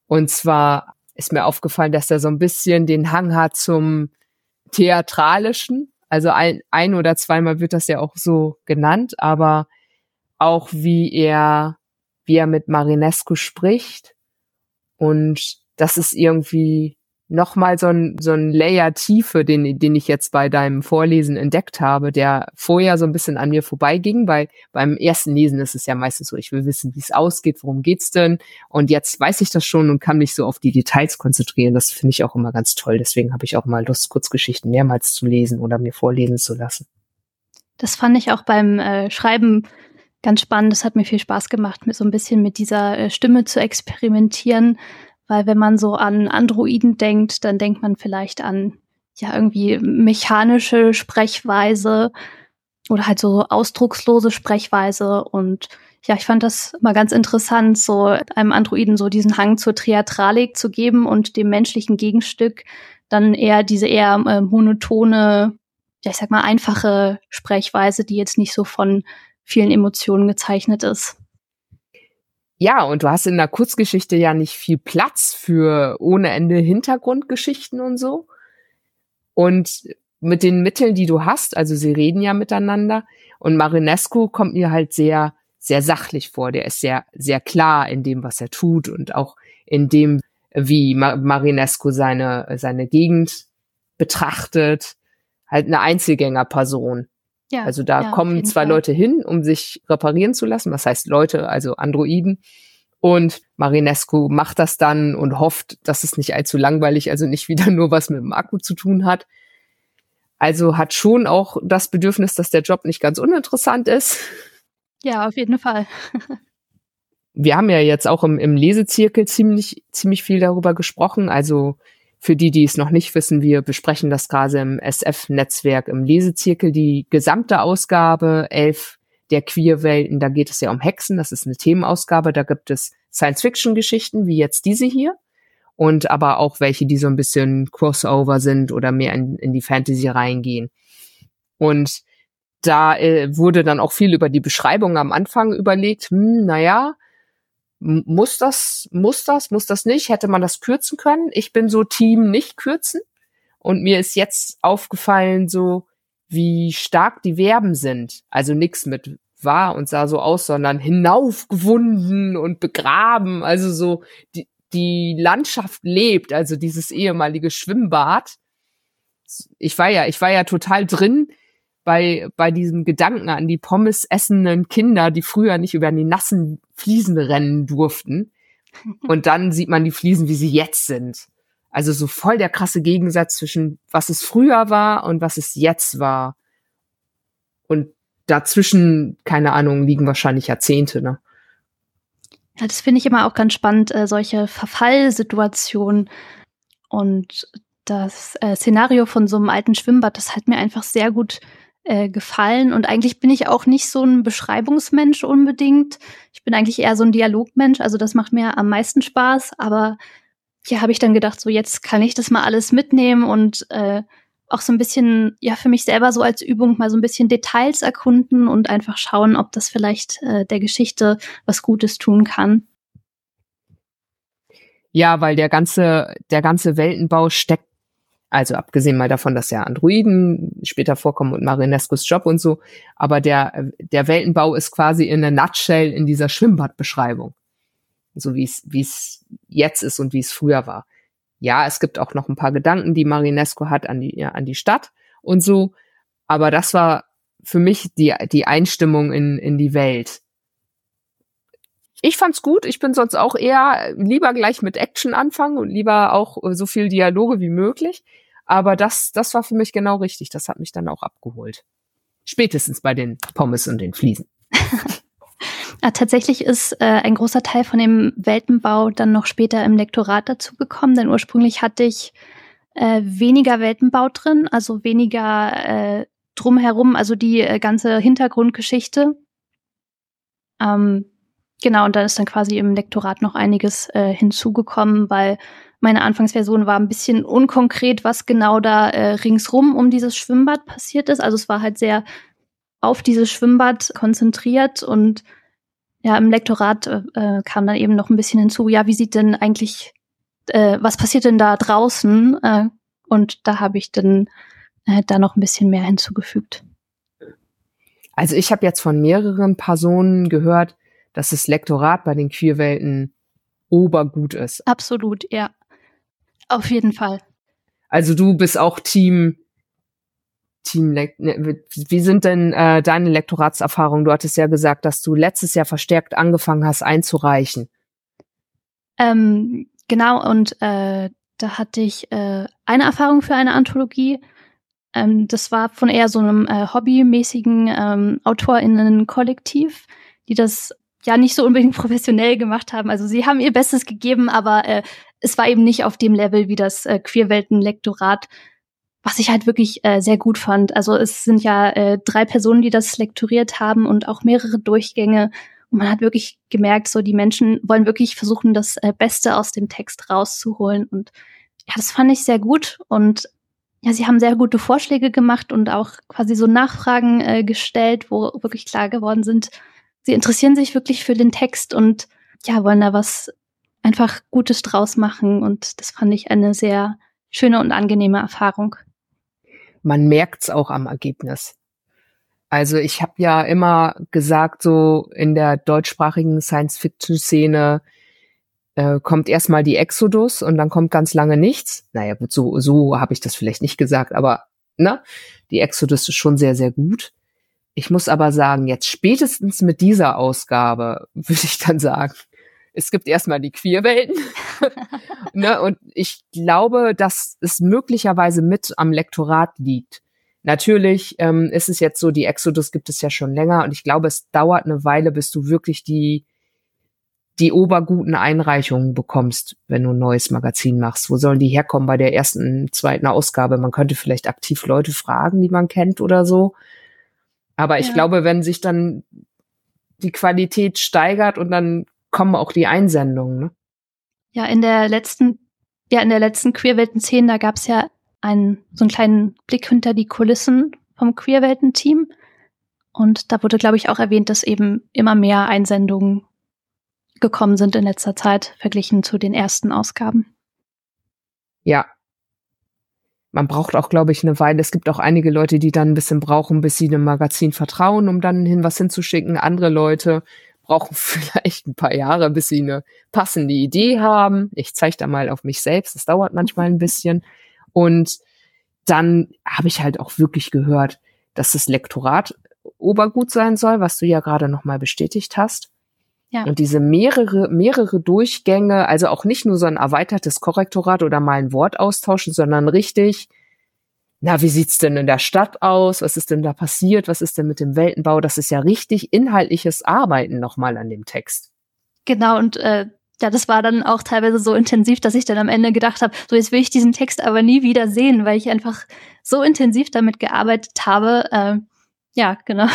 Und zwar ist mir aufgefallen, dass er so ein bisschen den Hang hat zum Theatralischen. Also ein, ein oder zweimal wird das ja auch so genannt, aber auch wie er, wie er mit Marinescu spricht. Und das ist irgendwie nochmal so ein, so ein Layer Tiefe, den, den ich jetzt bei deinem Vorlesen entdeckt habe, der vorher so ein bisschen an mir vorbeiging, weil beim ersten Lesen ist es ja meistens so, ich will wissen, wie es ausgeht, worum geht's denn? Und jetzt weiß ich das schon und kann mich so auf die Details konzentrieren. Das finde ich auch immer ganz toll. Deswegen habe ich auch mal Lust, Kurzgeschichten mehrmals zu lesen oder mir vorlesen zu lassen. Das fand ich auch beim äh, Schreiben ganz spannend. Das hat mir viel Spaß gemacht, mit so ein bisschen mit dieser äh, Stimme zu experimentieren weil wenn man so an Androiden denkt, dann denkt man vielleicht an ja irgendwie mechanische Sprechweise oder halt so ausdruckslose Sprechweise und ja, ich fand das mal ganz interessant, so einem Androiden so diesen Hang zur Theatralik zu geben und dem menschlichen Gegenstück dann eher diese eher äh, monotone, ja, ich sag mal einfache Sprechweise, die jetzt nicht so von vielen Emotionen gezeichnet ist. Ja, und du hast in der Kurzgeschichte ja nicht viel Platz für ohne Ende Hintergrundgeschichten und so. Und mit den Mitteln, die du hast, also sie reden ja miteinander. Und Marinescu kommt mir halt sehr, sehr sachlich vor. Der ist sehr, sehr klar in dem, was er tut und auch in dem, wie Marinescu seine, seine Gegend betrachtet. Halt eine Einzelgängerperson. Ja, also da ja, kommen zwei Fall. Leute hin, um sich reparieren zu lassen. Was heißt Leute, also Androiden. Und Marinescu macht das dann und hofft, dass es nicht allzu langweilig, also nicht wieder nur was mit dem Akku zu tun hat. Also hat schon auch das Bedürfnis, dass der Job nicht ganz uninteressant ist. Ja, auf jeden Fall. Wir haben ja jetzt auch im, im Lesezirkel ziemlich, ziemlich viel darüber gesprochen. Also für die, die es noch nicht wissen, wir besprechen das gerade im SF-Netzwerk im Lesezirkel, die gesamte Ausgabe 11 der Queerwelten. Da geht es ja um Hexen, das ist eine Themenausgabe. Da gibt es Science-Fiction-Geschichten, wie jetzt diese hier. Und aber auch welche, die so ein bisschen Crossover sind oder mehr in, in die Fantasy reingehen. Und da äh, wurde dann auch viel über die Beschreibung am Anfang überlegt, hm, naja, muss das, muss das, muss das nicht? Hätte man das kürzen können? Ich bin so Team nicht kürzen. Und mir ist jetzt aufgefallen, so wie stark die Verben sind. Also nix mit war und sah so aus, sondern hinaufgewunden und begraben. Also so die, die Landschaft lebt, also dieses ehemalige Schwimmbad. Ich war ja, ich war ja total drin bei, bei diesem Gedanken an die Pommes essenden Kinder, die früher nicht über die nassen Fliesen rennen durften. Und dann sieht man die Fliesen, wie sie jetzt sind. Also so voll der krasse Gegensatz zwischen was es früher war und was es jetzt war. Und dazwischen, keine Ahnung, liegen wahrscheinlich Jahrzehnte, ne? Ja, das finde ich immer auch ganz spannend, äh, solche Verfallsituationen. Und das äh, Szenario von so einem alten Schwimmbad, das hat mir einfach sehr gut äh, gefallen. Und eigentlich bin ich auch nicht so ein Beschreibungsmensch unbedingt. Ich bin eigentlich eher so ein Dialogmensch. Also das macht mir am meisten Spaß. Aber hier habe ich dann gedacht, so jetzt kann ich das mal alles mitnehmen und äh, auch so ein bisschen, ja, für mich selber so als Übung mal so ein bisschen Details erkunden und einfach schauen, ob das vielleicht äh, der Geschichte was Gutes tun kann. Ja, weil der ganze, der ganze Weltenbau steckt also abgesehen mal davon, dass ja Androiden später vorkommen und Marinescus Job und so. Aber der, der Weltenbau ist quasi in der Nutshell in dieser Schwimmbadbeschreibung. So wie es, wie es jetzt ist und wie es früher war. Ja, es gibt auch noch ein paar Gedanken, die Marinesco hat an die, ja, an die Stadt und so. Aber das war für mich die, die Einstimmung in, in die Welt. Ich fand's gut. Ich bin sonst auch eher lieber gleich mit Action anfangen und lieber auch so viel Dialoge wie möglich. Aber das, das war für mich genau richtig. Das hat mich dann auch abgeholt. Spätestens bei den Pommes und den Fliesen. Ja, tatsächlich ist äh, ein großer Teil von dem Weltenbau dann noch später im Lektorat dazugekommen, denn ursprünglich hatte ich äh, weniger Weltenbau drin, also weniger äh, drumherum, also die äh, ganze Hintergrundgeschichte. Ähm, genau, und dann ist dann quasi im Lektorat noch einiges äh, hinzugekommen, weil meine Anfangsversion war ein bisschen unkonkret, was genau da äh, ringsrum um dieses Schwimmbad passiert ist. Also es war halt sehr auf dieses Schwimmbad konzentriert und ja, im Lektorat äh, kam dann eben noch ein bisschen hinzu, ja, wie sieht denn eigentlich, äh, was passiert denn da draußen? Äh, und da habe ich dann äh, da noch ein bisschen mehr hinzugefügt. Also ich habe jetzt von mehreren Personen gehört, dass das Lektorat bei den Queerwelten obergut ist. Absolut, ja. Auf jeden Fall. Also du bist auch Team Team ne, wie sind denn äh, deine Lektoratserfahrungen? Du hattest ja gesagt, dass du letztes Jahr verstärkt angefangen hast einzureichen. Ähm, genau, und äh, da hatte ich äh, eine Erfahrung für eine Anthologie. Ähm, das war von eher so einem äh, hobbymäßigen ähm, AutorInnen-Kollektiv, die das ja nicht so unbedingt professionell gemacht haben. Also sie haben ihr Bestes gegeben, aber äh, es war eben nicht auf dem Level wie das äh, Queerwelten-Lektorat, was ich halt wirklich äh, sehr gut fand. Also es sind ja äh, drei Personen, die das lektoriert haben und auch mehrere Durchgänge. Und man hat wirklich gemerkt, so die Menschen wollen wirklich versuchen, das äh, Beste aus dem Text rauszuholen. Und ja, das fand ich sehr gut. Und ja, sie haben sehr gute Vorschläge gemacht und auch quasi so Nachfragen äh, gestellt, wo wirklich klar geworden sind, sie interessieren sich wirklich für den Text und ja, wollen da was einfach Gutes draus machen. Und das fand ich eine sehr schöne und angenehme Erfahrung. Man merkt's auch am Ergebnis. Also ich habe ja immer gesagt, so in der deutschsprachigen Science-Fiction-Szene, äh, kommt erstmal die Exodus und dann kommt ganz lange nichts. Naja, gut, so, so habe ich das vielleicht nicht gesagt, aber ne, die Exodus ist schon sehr, sehr gut. Ich muss aber sagen, jetzt spätestens mit dieser Ausgabe würde ich dann sagen, es gibt erstmal die Queerwelten. ne, und ich glaube, dass es möglicherweise mit am Lektorat liegt. Natürlich ähm, ist es jetzt so, die Exodus gibt es ja schon länger und ich glaube, es dauert eine Weile, bis du wirklich die die oberguten Einreichungen bekommst, wenn du ein neues Magazin machst. Wo sollen die herkommen bei der ersten, zweiten Ausgabe? Man könnte vielleicht aktiv Leute fragen, die man kennt oder so. Aber ich ja. glaube, wenn sich dann die Qualität steigert und dann kommen auch die Einsendungen. Ne? Ja, in der letzten, ja, in der letzten Queerwelten 10, da gab's ja einen, so einen kleinen Blick hinter die Kulissen vom Queerwelten-Team. Und da wurde, glaube ich, auch erwähnt, dass eben immer mehr Einsendungen gekommen sind in letzter Zeit, verglichen zu den ersten Ausgaben. Ja. Man braucht auch, glaube ich, eine Weile. Es gibt auch einige Leute, die dann ein bisschen brauchen, bis sie einem Magazin vertrauen, um dann hin was hinzuschicken. Andere Leute brauchen vielleicht ein paar Jahre, bis sie eine passende Idee haben. Ich zeige da mal auf mich selbst. Das dauert manchmal ein bisschen. Und dann habe ich halt auch wirklich gehört, dass das Lektorat obergut sein soll, was du ja gerade nochmal bestätigt hast. Ja. Und diese mehrere, mehrere Durchgänge, also auch nicht nur so ein erweitertes Korrektorat oder mal ein Wort austauschen, sondern richtig, na, wie sieht's denn in der Stadt aus? Was ist denn da passiert? Was ist denn mit dem Weltenbau? Das ist ja richtig inhaltliches Arbeiten nochmal an dem Text. Genau, und äh, ja, das war dann auch teilweise so intensiv, dass ich dann am Ende gedacht habe, so jetzt will ich diesen Text aber nie wieder sehen, weil ich einfach so intensiv damit gearbeitet habe. Äh, ja, genau.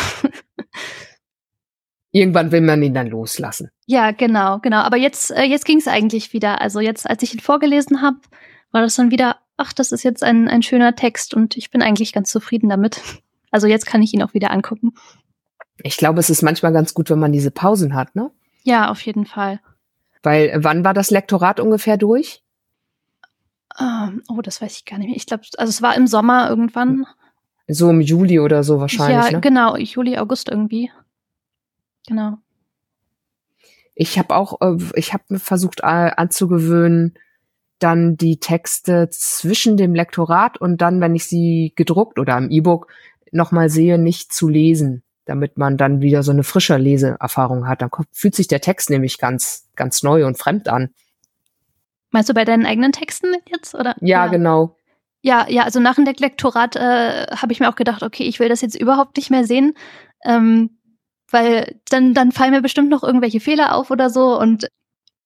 irgendwann will man ihn dann loslassen. Ja, genau, genau. Aber jetzt, äh, jetzt ging es eigentlich wieder. Also jetzt, als ich ihn vorgelesen habe, war das dann wieder, ach, das ist jetzt ein, ein schöner Text und ich bin eigentlich ganz zufrieden damit. Also jetzt kann ich ihn auch wieder angucken. Ich glaube, es ist manchmal ganz gut, wenn man diese Pausen hat, ne? Ja, auf jeden Fall. Weil wann war das Lektorat ungefähr durch? Ähm, oh, das weiß ich gar nicht mehr. Ich glaube, also es war im Sommer irgendwann. So im Juli oder so wahrscheinlich. Ja, ne? genau, Juli, August irgendwie. Genau. Ich habe auch, äh, ich habe mir versucht äh, anzugewöhnen, dann die Texte zwischen dem Lektorat und dann, wenn ich sie gedruckt oder im E-Book nochmal sehe, nicht zu lesen, damit man dann wieder so eine frische Leseerfahrung hat. Dann fühlt sich der Text nämlich ganz, ganz neu und fremd an. Meinst du bei deinen eigenen Texten jetzt oder? Ja, ja. genau. Ja, ja, also nach dem Lektorat äh, habe ich mir auch gedacht, okay, ich will das jetzt überhaupt nicht mehr sehen. Ähm, weil dann, dann fallen mir bestimmt noch irgendwelche Fehler auf oder so. Und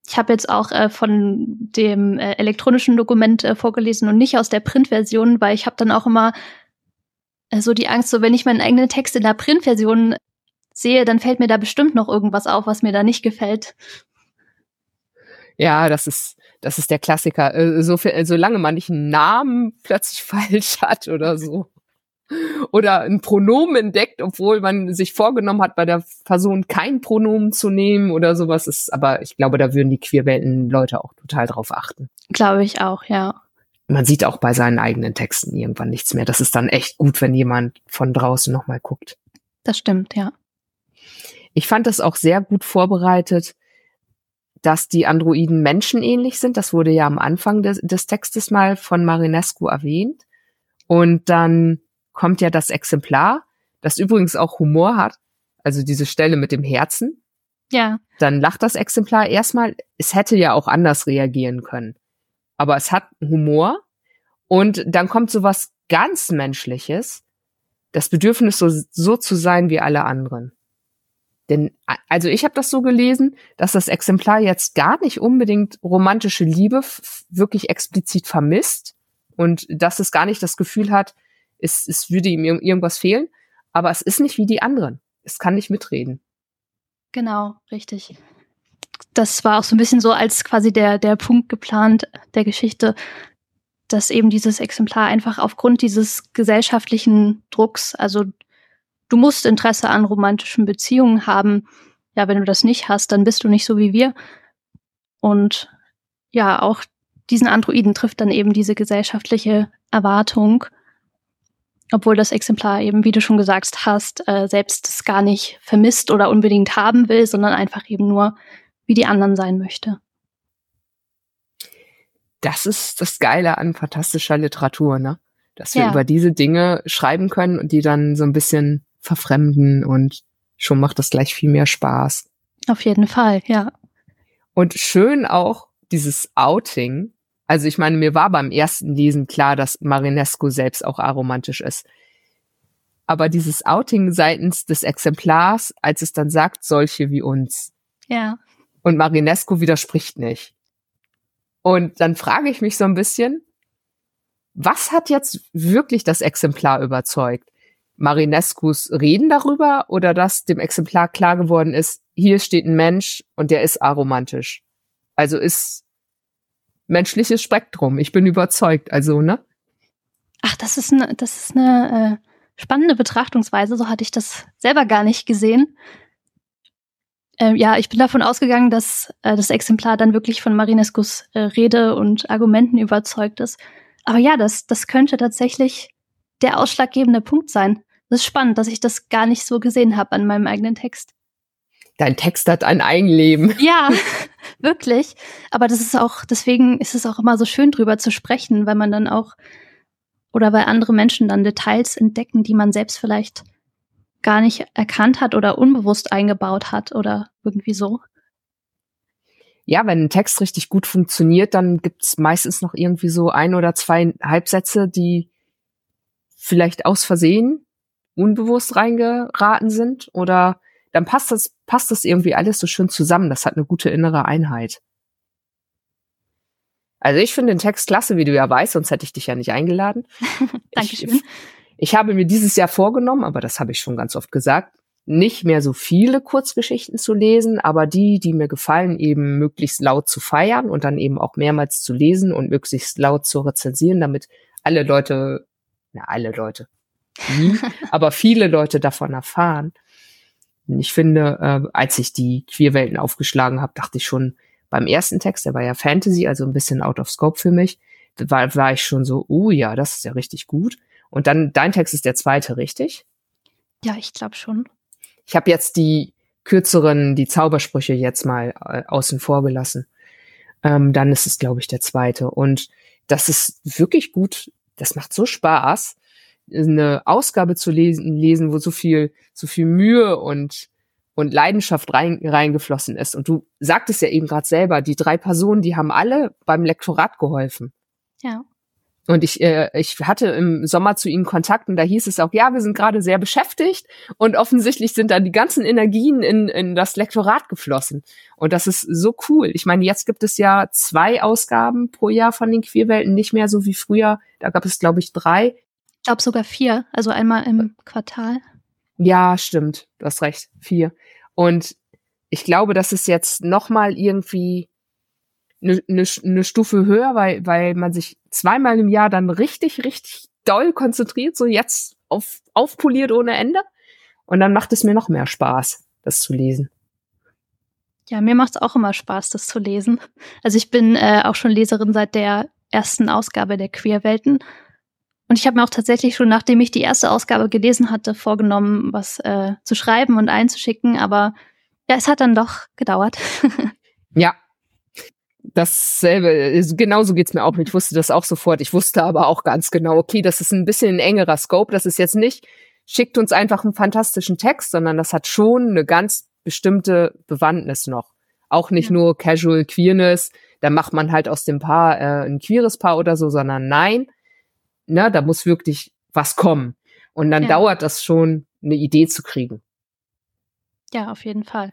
ich habe jetzt auch äh, von dem äh, elektronischen Dokument äh, vorgelesen und nicht aus der Printversion, weil ich habe dann auch immer äh, so die Angst, so wenn ich meinen eigenen Text in der Printversion sehe, dann fällt mir da bestimmt noch irgendwas auf, was mir da nicht gefällt. Ja, das ist das ist der Klassiker. Äh, so viel, solange man nicht einen Namen plötzlich falsch hat oder so oder ein Pronomen entdeckt, obwohl man sich vorgenommen hat, bei der Person kein Pronomen zu nehmen oder sowas ist. Aber ich glaube, da würden die Queerwelten-Leute auch total drauf achten. Glaube ich auch, ja. Man sieht auch bei seinen eigenen Texten irgendwann nichts mehr. Das ist dann echt gut, wenn jemand von draußen nochmal guckt. Das stimmt, ja. Ich fand das auch sehr gut vorbereitet, dass die Androiden menschenähnlich sind. Das wurde ja am Anfang des, des Textes mal von Marinescu erwähnt. Und dann kommt ja das Exemplar, das übrigens auch Humor hat, also diese Stelle mit dem Herzen. Ja. Dann lacht das Exemplar erstmal, es hätte ja auch anders reagieren können. Aber es hat Humor und dann kommt so was ganz Menschliches, das Bedürfnis, so, so zu sein wie alle anderen. Denn, also ich habe das so gelesen, dass das Exemplar jetzt gar nicht unbedingt romantische Liebe wirklich explizit vermisst und dass es gar nicht das Gefühl hat, es, es würde ihm irgendwas fehlen, aber es ist nicht wie die anderen. Es kann nicht mitreden. Genau, richtig. Das war auch so ein bisschen so als quasi der, der Punkt geplant der Geschichte, dass eben dieses Exemplar einfach aufgrund dieses gesellschaftlichen Drucks, also du musst Interesse an romantischen Beziehungen haben. Ja, wenn du das nicht hast, dann bist du nicht so wie wir. Und ja, auch diesen Androiden trifft dann eben diese gesellschaftliche Erwartung obwohl das Exemplar eben, wie du schon gesagt hast, äh, selbst es gar nicht vermisst oder unbedingt haben will, sondern einfach eben nur wie die anderen sein möchte. das ist das Geile an fantastischer Literatur, ne? Dass wir Ja. über diese Dinge schreiben können und die dann so ein bisschen verfremden und schon macht das gleich viel mehr Spaß. Auf jeden Fall, ja. Und schön auch dieses Outing. Also ich meine, mir war beim ersten Lesen klar, dass Marinescu selbst auch aromantisch ist. Aber dieses Outing seitens des Exemplars, als es dann sagt, solche wie uns. Ja. Und Marinescu widerspricht nicht. Und dann frage ich mich so ein bisschen, was hat jetzt wirklich das Exemplar überzeugt? Marinescus Reden darüber oder dass dem Exemplar klar geworden ist, hier steht ein Mensch und der ist aromantisch. Also ist menschliches Spektrum. Ich bin überzeugt. Also, ne? Ach, das ist eine, das ist eine äh, spannende Betrachtungsweise. So hatte ich das selber gar nicht gesehen. Ähm, ja, ich bin davon ausgegangen, dass äh, das Exemplar dann wirklich von Marinescus äh, Rede und Argumenten überzeugt ist. Aber ja, das, das könnte tatsächlich der ausschlaggebende Punkt sein. Das ist spannend, dass ich das gar nicht so gesehen habe an meinem eigenen Text. Dein Text hat ein Eigenleben. Ja, wirklich. Aber das ist auch, deswegen ist es auch immer so schön drüber zu sprechen, weil man dann auch, oder weil andere Menschen dann Details entdecken, die man selbst vielleicht gar nicht erkannt hat oder unbewusst eingebaut hat oder irgendwie so. Ja, wenn ein Text richtig gut funktioniert, dann gibt's meistens noch irgendwie so ein oder zwei Halbsätze, die vielleicht aus Versehen unbewusst reingeraten sind oder dann passt das, passt das irgendwie alles so schön zusammen. Das hat eine gute innere Einheit. Also ich finde den Text klasse, wie du ja weißt, sonst hätte ich dich ja nicht eingeladen. Dankeschön. Ich, ich habe mir dieses Jahr vorgenommen, aber das habe ich schon ganz oft gesagt, nicht mehr so viele Kurzgeschichten zu lesen, aber die, die mir gefallen, eben möglichst laut zu feiern und dann eben auch mehrmals zu lesen und möglichst laut zu rezensieren, damit alle Leute, na alle Leute, nie, aber viele Leute davon erfahren. Ich finde, äh, als ich die Queerwelten aufgeschlagen habe, dachte ich schon beim ersten Text, der war ja Fantasy, also ein bisschen out of scope für mich, da war, war ich schon so, oh ja, das ist ja richtig gut. Und dann dein Text ist der zweite, richtig? Ja, ich glaube schon. Ich habe jetzt die kürzeren, die Zaubersprüche jetzt mal äh, außen vor gelassen. Ähm, dann ist es, glaube ich, der zweite. Und das ist wirklich gut. Das macht so Spaß, eine Ausgabe zu lesen, lesen wo so viel, so viel Mühe und und Leidenschaft rein, reingeflossen ist. Und du sagtest ja eben gerade selber, die drei Personen, die haben alle beim Lektorat geholfen. Ja. Und ich, äh, ich hatte im Sommer zu ihnen Kontakt und da hieß es auch, ja, wir sind gerade sehr beschäftigt und offensichtlich sind da die ganzen Energien in, in das Lektorat geflossen. Und das ist so cool. Ich meine, jetzt gibt es ja zwei Ausgaben pro Jahr von den Queerwelten, nicht mehr so wie früher. Da gab es, glaube ich, drei. Ich glaube sogar vier, also einmal im Quartal. Ja, stimmt. Du hast recht. Vier. Und ich glaube, das ist jetzt noch mal irgendwie eine, eine, eine Stufe höher, weil, weil man sich zweimal im Jahr dann richtig, richtig doll konzentriert, so jetzt auf, aufpoliert ohne Ende. Und dann macht es mir noch mehr Spaß, das zu lesen. Ja, mir macht es auch immer Spaß, das zu lesen. Also ich bin äh, auch schon Leserin seit der ersten Ausgabe der Queerwelten. Und ich habe mir auch tatsächlich schon, nachdem ich die erste Ausgabe gelesen hatte, vorgenommen, was äh, zu schreiben und einzuschicken. Aber ja, es hat dann doch gedauert. ja. Dasselbe, genauso geht's mir auch. Ich wusste das auch sofort. Ich wusste aber auch ganz genau, okay, das ist ein bisschen ein engerer Scope. Das ist jetzt nicht, schickt uns einfach einen fantastischen Text, sondern das hat schon eine ganz bestimmte Bewandtnis noch. Auch nicht ja. nur Casual Queerness, da macht man halt aus dem Paar äh, ein queeres Paar oder so, sondern nein, ne, da muss wirklich was kommen. Und dann ja. dauert das schon, eine Idee zu kriegen. Ja, auf jeden Fall.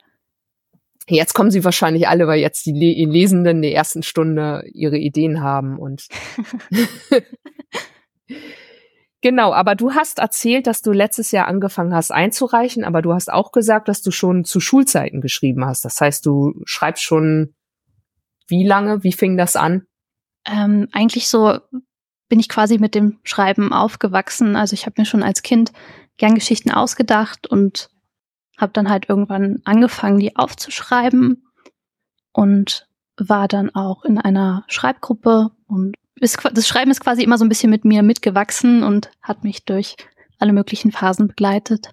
Jetzt kommen sie wahrscheinlich alle, weil jetzt die Lesenden in der ersten Stunde ihre Ideen haben und Genau, aber du hast erzählt, dass du letztes Jahr angefangen hast einzureichen, aber du hast auch gesagt, dass du schon zu Schulzeiten geschrieben hast. Das heißt, du schreibst schon wie lange? Wie fing das an? Ähm, eigentlich so bin ich quasi mit dem Schreiben aufgewachsen. Also ich habe mir schon als Kind gern Geschichten ausgedacht und habe dann halt irgendwann angefangen, die aufzuschreiben und war dann auch in einer Schreibgruppe und das Schreiben ist quasi immer so ein bisschen mit mir mitgewachsen und hat mich durch alle möglichen Phasen begleitet.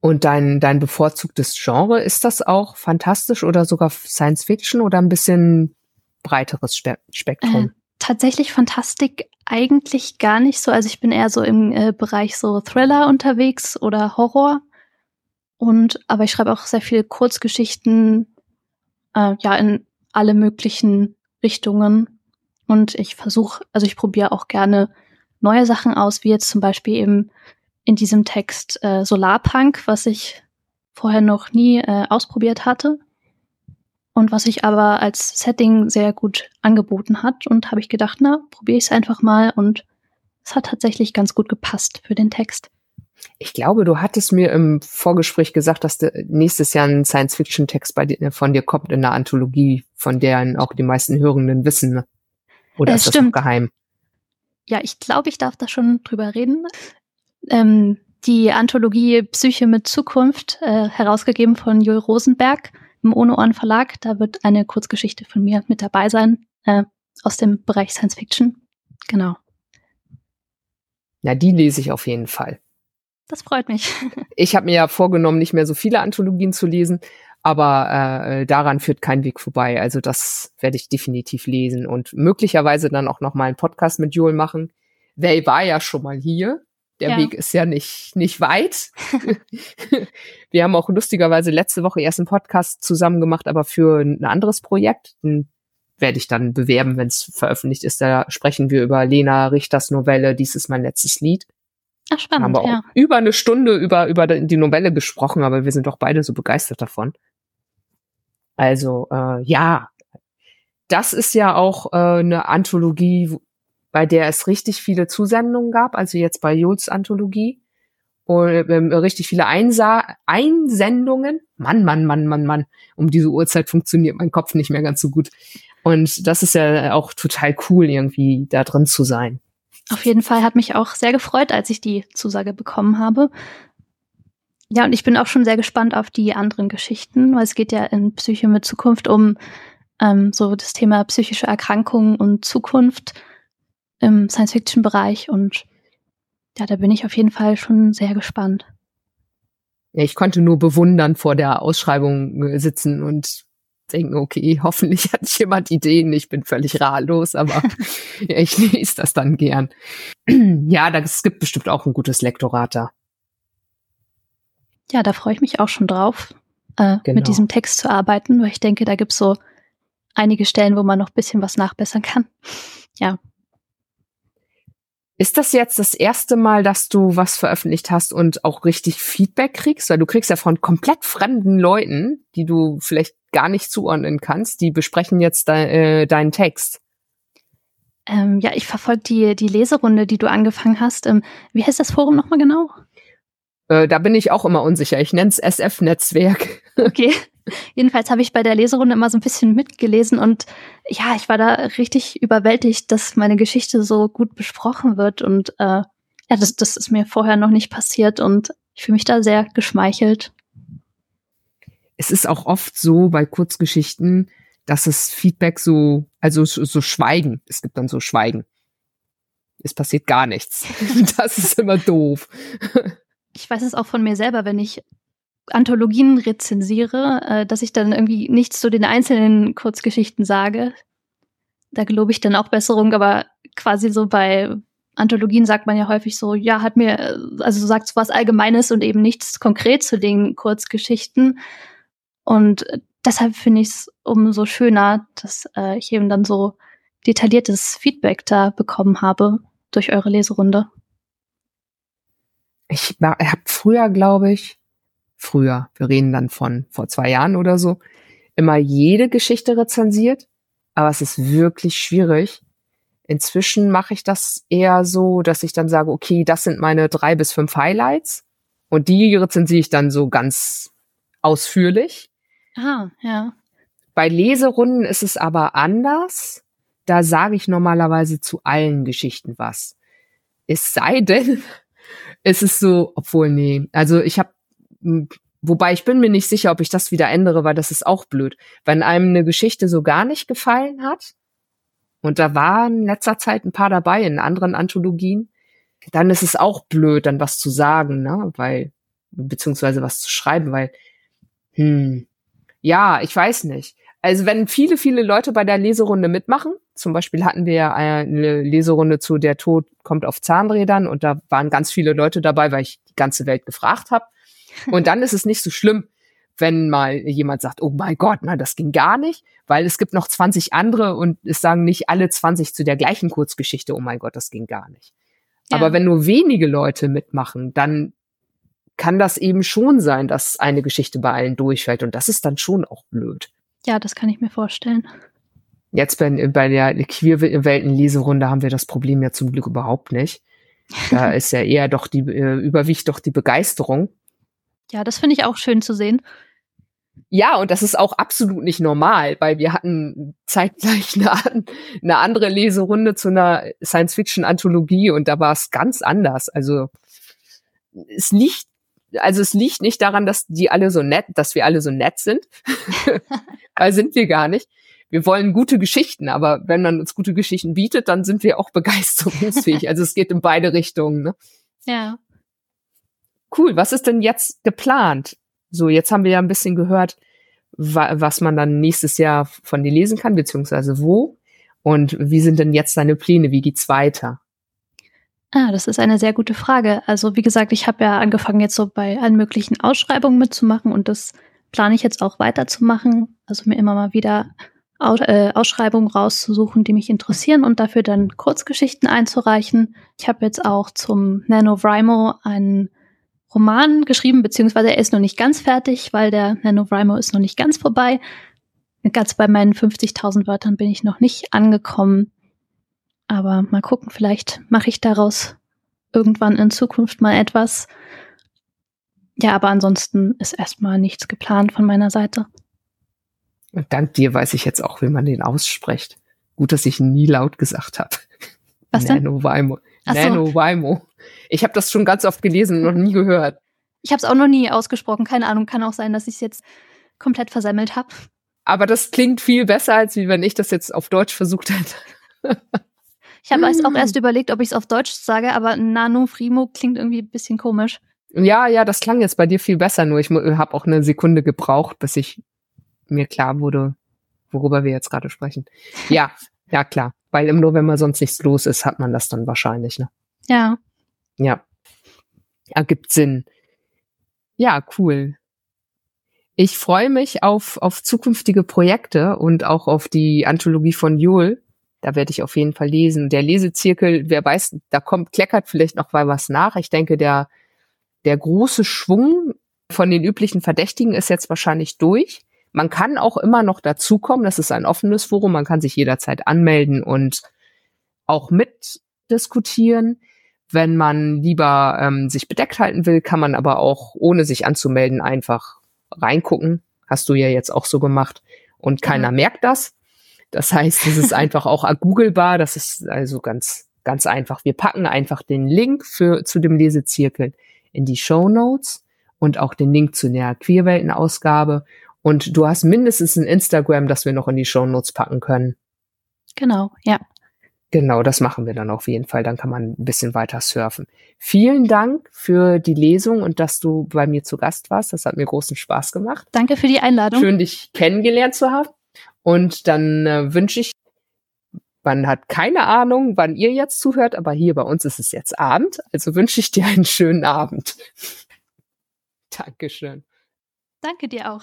Und dein, dein bevorzugtes Genre, ist das auch fantastisch oder sogar Science Fiction oder ein bisschen breiteres Spe Spektrum? Tatsächlich Fantastik eigentlich gar nicht so. Also ich bin eher so im äh, Bereich so Thriller unterwegs oder Horror. Und aber ich schreibe auch sehr viel Kurzgeschichten, äh, ja, in alle möglichen Richtungen. Und ich versuche, also ich probiere auch gerne neue Sachen aus, wie jetzt zum Beispiel eben in diesem Text äh, Solarpunk, was ich vorher noch nie äh, ausprobiert hatte und was sich aber als Setting sehr gut angeboten hat. Und habe ich gedacht, na, probiere ich es einfach mal und es hat tatsächlich ganz gut gepasst für den Text. Ich glaube, du hattest mir im Vorgespräch gesagt, dass nächstes Jahr ein Science-Fiction-Text von dir kommt in der Anthologie, von der auch die meisten Hörenden wissen. Oder es ist stimmt. das geheim? Ja, ich glaube, ich darf da schon drüber reden. Ähm, die Anthologie Psyche mit Zukunft, äh, herausgegeben von Joel Rosenberg im Ohne Ohren Verlag. Da wird eine Kurzgeschichte von mir mit dabei sein, äh, aus dem Bereich Science Fiction. Genau. Ja, die lese ich auf jeden Fall. Das freut mich. ich habe mir ja vorgenommen, nicht mehr so viele Anthologien zu lesen, aber äh, daran führt kein Weg vorbei. Also das werde ich definitiv lesen und möglicherweise dann auch noch mal einen Podcast mit Joel machen. Wer war ja schon mal hier. Der ja. Weg ist ja nicht, nicht weit. Wir haben auch lustigerweise letzte Woche erst einen Podcast zusammen gemacht, aber für ein anderes Projekt. Den werde ich dann bewerben, wenn es veröffentlicht ist. Da sprechen wir über Lena Richters Novelle Dies ist mein letztes Lied. Ach, spannend, haben wir ja. auch über eine Stunde über, über die Novelle gesprochen, aber wir sind doch beide so begeistert davon. Also, äh, ja, das ist ja auch äh, eine Anthologie, bei der es richtig viele Zusendungen gab, also jetzt bei Jules Anthologie. Und ähm, richtig viele Einsa Einsendungen. Mann, Mann, Mann, Mann, Mann. Um diese Uhrzeit funktioniert mein Kopf nicht mehr ganz so gut. Und das ist ja auch total cool, irgendwie da drin zu sein. Auf jeden Fall hat mich auch sehr gefreut, als ich die Zusage bekommen habe. Ja, und ich bin auch schon sehr gespannt auf die anderen Geschichten, weil es geht ja in Psyche mit Zukunft um ähm, so das Thema psychische Erkrankungen und Zukunft im Science-Fiction-Bereich. Und ja, da bin ich auf jeden Fall schon sehr gespannt. Ja, ich konnte nur bewundern vor der Ausschreibung äh, sitzen und denken, okay, hoffentlich hat jemand Ideen. Ich bin völlig ratlos, aber ich lese das dann gern. ja, es gibt bestimmt auch ein gutes Lektorat da. Ja, da freue ich mich auch schon drauf, äh, genau. mit diesem Text zu arbeiten, weil ich denke, da gibt es so einige Stellen, wo man noch ein bisschen was nachbessern kann. Ja. Ist das jetzt das erste Mal, dass du was veröffentlicht hast und auch richtig Feedback kriegst? Weil du kriegst ja von komplett fremden Leuten, die du vielleicht gar nicht zuordnen kannst, die besprechen jetzt de äh, deinen Text. Ähm, ja, ich verfolge die, die Leserunde, die du angefangen hast. Ähm, wie heißt das Forum nochmal genau? Äh, da bin ich auch immer unsicher. Ich nenne es SF-Netzwerk. Okay. Jedenfalls habe ich bei der Leserunde immer so ein bisschen mitgelesen und ja, ich war da richtig überwältigt, dass meine Geschichte so gut besprochen wird und äh, ja, das, das ist mir vorher noch nicht passiert und ich fühle mich da sehr geschmeichelt. Es ist auch oft so bei Kurzgeschichten, dass es Feedback so, also so, so Schweigen, es gibt dann so Schweigen. Es passiert gar nichts. Das ist immer doof. Ich weiß es auch von mir selber, wenn ich Anthologien rezensiere, äh, dass ich dann irgendwie nichts zu den einzelnen Kurzgeschichten sage. Da gelobe ich dann auch Besserung, aber quasi so bei Anthologien sagt man ja häufig so, ja, hat mir, also sagt so was Allgemeines und eben nichts konkret zu den Kurzgeschichten. Und deshalb finde ich es umso schöner, dass äh, ich eben dann so detailliertes Feedback da bekommen habe durch eure Leserunde. Ich habe früher, glaube ich, früher, wir reden dann von vor zwei Jahren oder so, immer jede Geschichte rezensiert, aber es ist wirklich schwierig. Inzwischen mache ich das eher so, dass ich dann sage, okay, das sind meine drei bis fünf Highlights und die rezensiere ich dann so ganz ausführlich. Ah, ja. Bei Leserunden ist es aber anders. Da sage ich normalerweise zu allen Geschichten was. Es sei denn, es ist so, obwohl, nee. Also ich habe Wobei ich bin mir nicht sicher, ob ich das wieder ändere, weil das ist auch blöd. Wenn einem eine Geschichte so gar nicht gefallen hat, und da waren in letzter Zeit ein paar dabei in anderen Anthologien, dann ist es auch blöd, dann was zu sagen, ne? Weil, beziehungsweise was zu schreiben, weil, hm, ja, ich weiß nicht. Also wenn viele, viele Leute bei der Leserunde mitmachen, zum Beispiel hatten wir eine Leserunde zu Der Tod kommt auf Zahnrädern und da waren ganz viele Leute dabei, weil ich die ganze Welt gefragt habe. Und dann ist es nicht so schlimm, wenn mal jemand sagt, oh mein Gott, na, das ging gar nicht, weil es gibt noch 20 andere und es sagen nicht alle 20 zu der gleichen Kurzgeschichte, oh mein Gott, das ging gar nicht. Ja. Aber wenn nur wenige Leute mitmachen, dann kann das eben schon sein, dass eine Geschichte bei allen durchfällt und das ist dann schon auch blöd. Ja, das kann ich mir vorstellen. Jetzt bei, bei der Queerwelten-Leserunde haben wir das Problem ja zum Glück überhaupt nicht. Da ist ja eher doch die, äh, überwiegt doch die Begeisterung. Ja, das finde ich auch schön zu sehen. Ja, und das ist auch absolut nicht normal, weil wir hatten zeitgleich eine, eine andere Leserunde zu einer Science-Fiction-Anthologie und da war es ganz anders. Also es liegt, also es liegt nicht daran, dass die alle so nett, dass wir alle so nett sind. weil sind wir gar nicht. Wir wollen gute Geschichten, aber wenn man uns gute Geschichten bietet, dann sind wir auch begeisterungsfähig. also es geht in beide Richtungen. Ne? Ja. Cool. Was ist denn jetzt geplant? So, jetzt haben wir ja ein bisschen gehört, wa was man dann nächstes Jahr von dir lesen kann, beziehungsweise wo. Und wie sind denn jetzt deine Pläne? Wie geht's weiter? Ah, das ist eine sehr gute Frage. Also wie gesagt, ich habe ja angefangen jetzt so bei allen möglichen Ausschreibungen mitzumachen und das plane ich jetzt auch weiterzumachen. Also mir immer mal wieder äh, Ausschreibungen rauszusuchen, die mich interessieren und dafür dann Kurzgeschichten einzureichen. Ich habe jetzt auch zum NaNoWriMo einen Roman geschrieben, beziehungsweise er ist noch nicht ganz fertig, weil der NaNoWriMo ist noch nicht ganz vorbei. Ganz bei meinen 50.000 Wörtern bin ich noch nicht angekommen. Aber mal gucken, vielleicht mache ich daraus irgendwann in Zukunft mal etwas. Ja, aber ansonsten ist erstmal nichts geplant von meiner Seite. Und dank dir weiß ich jetzt auch, wie man den ausspricht. Gut, dass ich ihn nie laut gesagt habe. Was denn? NaNoWriMo. NaNoWriMo. Ich habe das schon ganz oft gelesen und noch nie gehört. Ich habe es auch noch nie ausgesprochen. Keine Ahnung, kann auch sein, dass ich es jetzt komplett versammelt habe. Aber das klingt viel besser, als wie wenn ich das jetzt auf Deutsch versucht hätte. ich habe auch erst überlegt, ob ich es auf Deutsch sage, aber Nano Frimo klingt irgendwie ein bisschen komisch. Ja, ja, das klang jetzt bei dir viel besser, nur ich habe auch eine Sekunde gebraucht, bis ich mir klar wurde, worüber wir jetzt gerade sprechen. Ja, ja, klar. Weil im November sonst nichts los ist, hat man das dann wahrscheinlich, ne? Ja. Ja. Ergibt Sinn. Ja, cool. Ich freue mich auf, auf zukünftige Projekte und auch auf die Anthologie von Jul. Da werde ich auf jeden Fall lesen. Der Lesezirkel, wer weiß, da kommt, kleckert vielleicht noch mal was nach. Ich denke, der, der große Schwung von den üblichen Verdächtigen ist jetzt wahrscheinlich durch. Man kann auch immer noch dazukommen. Das ist ein offenes Forum. Man kann sich jederzeit anmelden und auch mitdiskutieren. Wenn man lieber ähm, sich bedeckt halten will, kann man aber auch, ohne sich anzumelden, einfach reingucken. Hast du ja jetzt auch so gemacht. Und keiner mhm. merkt das. Das heißt, es ist einfach auch googelbar. Das ist also ganz, ganz einfach. Wir packen einfach den Link für, zu dem Lesezirkel in die Show Notes und auch den Link zu der Queerwelten-Ausgabe. Und du hast mindestens ein Instagram, das wir noch in die Show Notes packen können. Genau, ja. Genau, das machen wir dann auf jeden Fall. Dann kann man ein bisschen weiter surfen. Vielen Dank für die Lesung und dass du bei mir zu Gast warst. Das hat mir großen Spaß gemacht. Danke für die Einladung. Schön, dich kennengelernt zu haben. Und dann äh, wünsche ich, man hat keine Ahnung, wann ihr jetzt zuhört, aber hier bei uns ist es jetzt Abend. Also wünsche ich dir einen schönen Abend. Dankeschön. Danke dir auch.